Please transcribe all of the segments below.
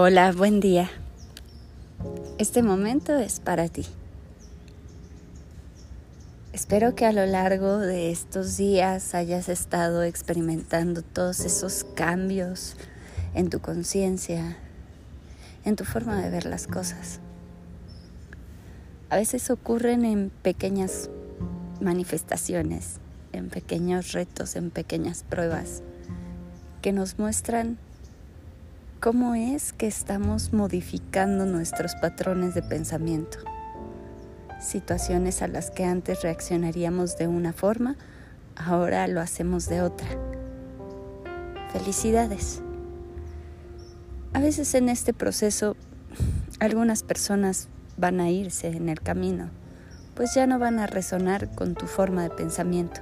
Hola, buen día. Este momento es para ti. Espero que a lo largo de estos días hayas estado experimentando todos esos cambios en tu conciencia, en tu forma de ver las cosas. A veces ocurren en pequeñas manifestaciones, en pequeños retos, en pequeñas pruebas que nos muestran cómo es que estamos modificando nuestros patrones de pensamiento. Situaciones a las que antes reaccionaríamos de una forma, ahora lo hacemos de otra. Felicidades. A veces en este proceso algunas personas van a irse en el camino, pues ya no van a resonar con tu forma de pensamiento.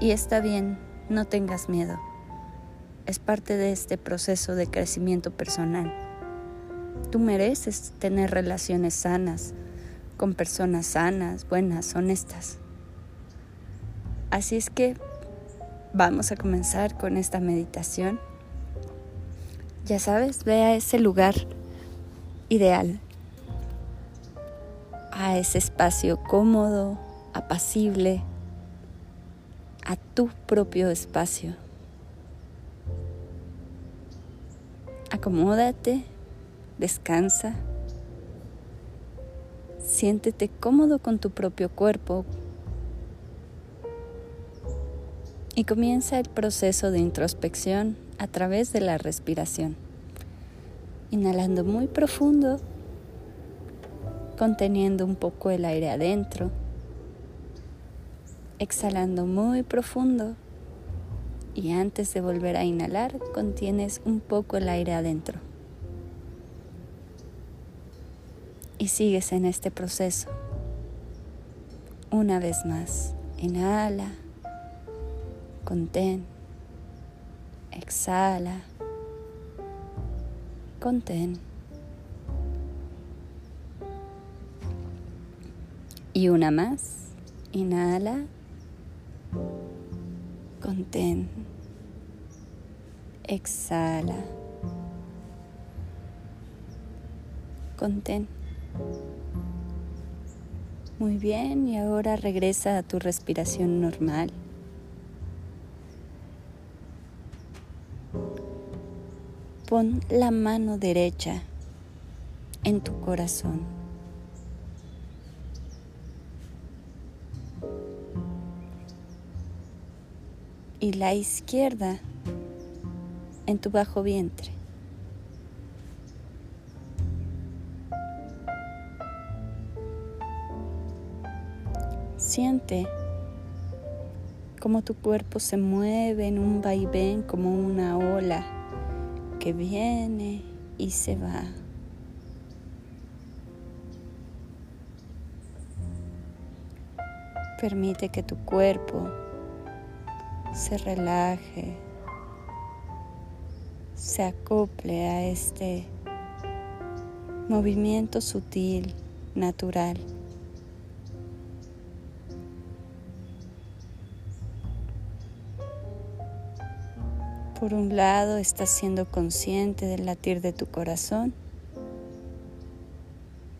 Y está bien, no tengas miedo es parte de este proceso de crecimiento personal. Tú mereces tener relaciones sanas, con personas sanas, buenas, honestas. Así es que vamos a comenzar con esta meditación. Ya sabes, ve a ese lugar ideal, a ese espacio cómodo, apacible, a tu propio espacio Acomódate, descansa, siéntete cómodo con tu propio cuerpo. Y comienza el proceso de introspección a través de la respiración. Inhalando muy profundo, conteniendo un poco el aire adentro, exhalando muy profundo y antes de volver a inhalar contienes un poco el aire adentro. Y sigues en este proceso. Una vez más, inhala, contén, exhala, contén. Y una más, inhala, contén, exhala, contén. Muy bien, y ahora regresa a tu respiración normal. Pon la mano derecha en tu corazón. Y la izquierda en tu bajo vientre. Siente cómo tu cuerpo se mueve en un vaivén como una ola que viene y se va. Permite que tu cuerpo se relaje, se acople a este movimiento sutil, natural. Por un lado, estás siendo consciente del latir de tu corazón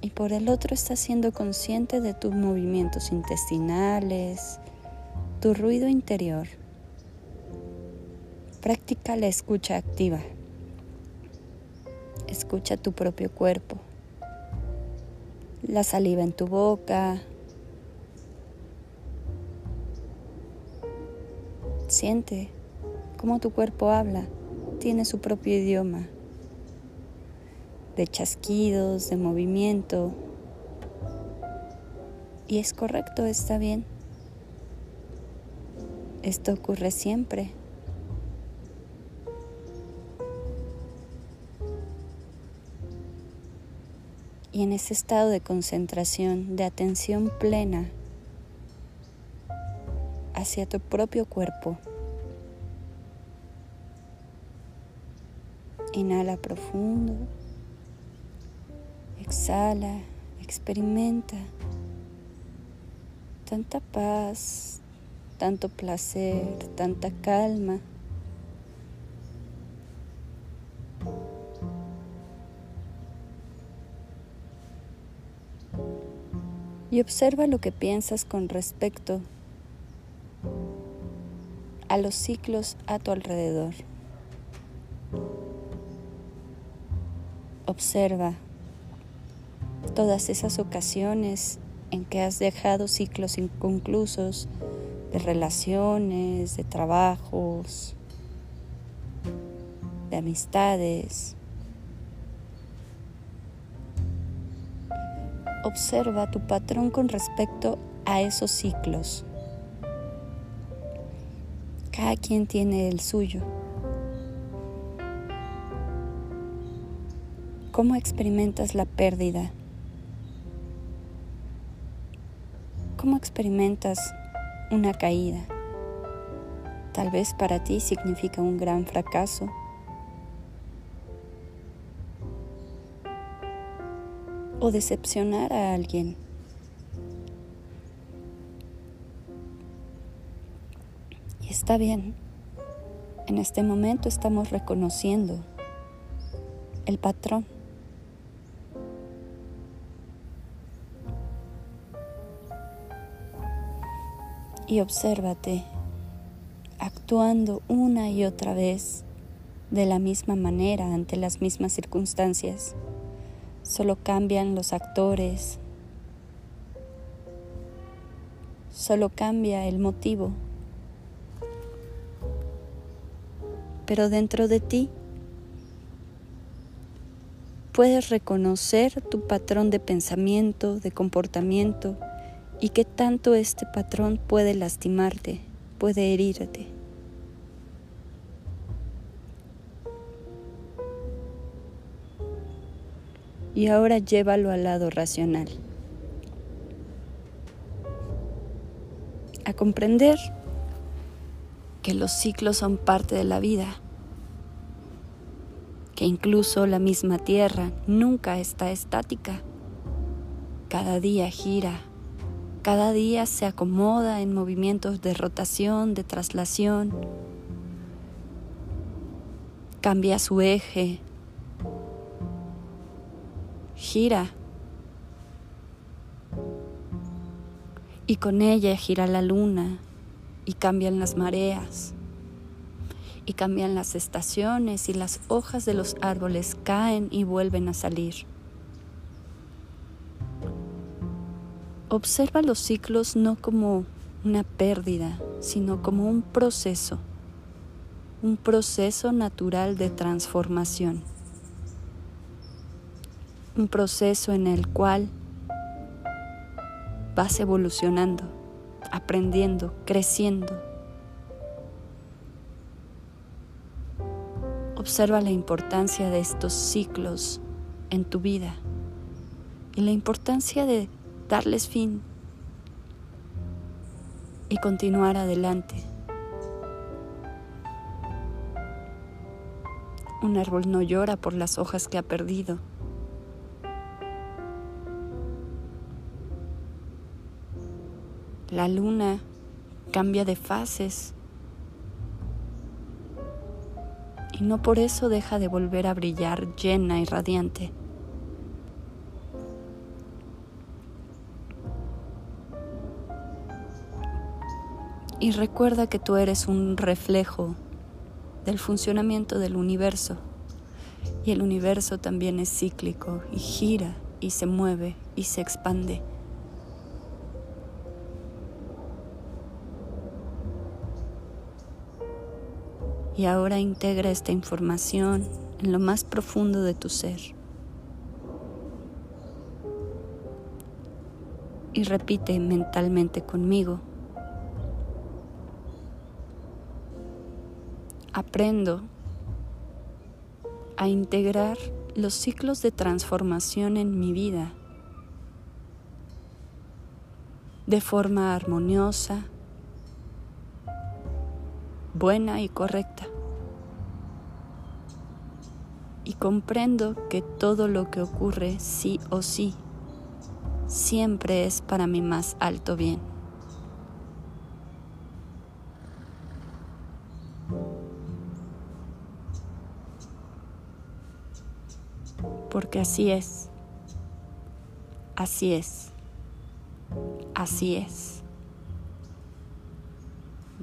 y por el otro estás siendo consciente de tus movimientos intestinales, tu ruido interior. Practica la escucha activa. Escucha tu propio cuerpo, la saliva en tu boca. Siente cómo tu cuerpo habla, tiene su propio idioma, de chasquidos, de movimiento. Y es correcto, está bien. Esto ocurre siempre. Y en ese estado de concentración, de atención plena hacia tu propio cuerpo. Inhala profundo, exhala, experimenta tanta paz, tanto placer, tanta calma. Y observa lo que piensas con respecto a los ciclos a tu alrededor. Observa todas esas ocasiones en que has dejado ciclos inconclusos de relaciones, de trabajos, de amistades. Observa tu patrón con respecto a esos ciclos. Cada quien tiene el suyo. ¿Cómo experimentas la pérdida? ¿Cómo experimentas una caída? Tal vez para ti significa un gran fracaso. O decepcionar a alguien. Y está bien. En este momento estamos reconociendo el patrón. y obsérvate actuando una y otra vez de la misma manera ante las mismas circunstancias. Solo cambian los actores, solo cambia el motivo. Pero dentro de ti puedes reconocer tu patrón de pensamiento, de comportamiento, y que tanto este patrón puede lastimarte, puede herirte. Y ahora llévalo al lado racional. A comprender que los ciclos son parte de la vida, que incluso la misma Tierra nunca está estática, cada día gira cada día se acomoda en movimientos de rotación, de traslación. Cambia su eje. Gira. Y con ella gira la luna y cambian las mareas. Y cambian las estaciones y las hojas de los árboles caen y vuelven a salir. Observa los ciclos no como una pérdida, sino como un proceso, un proceso natural de transformación, un proceso en el cual vas evolucionando, aprendiendo, creciendo. Observa la importancia de estos ciclos en tu vida y la importancia de darles fin y continuar adelante. Un árbol no llora por las hojas que ha perdido. La luna cambia de fases y no por eso deja de volver a brillar llena y radiante. Y recuerda que tú eres un reflejo del funcionamiento del universo. Y el universo también es cíclico y gira y se mueve y se expande. Y ahora integra esta información en lo más profundo de tu ser. Y repite mentalmente conmigo. aprendo a integrar los ciclos de transformación en mi vida de forma armoniosa, buena y correcta. Y comprendo que todo lo que ocurre sí o sí siempre es para mi más alto bien. porque así es, así es, Así es.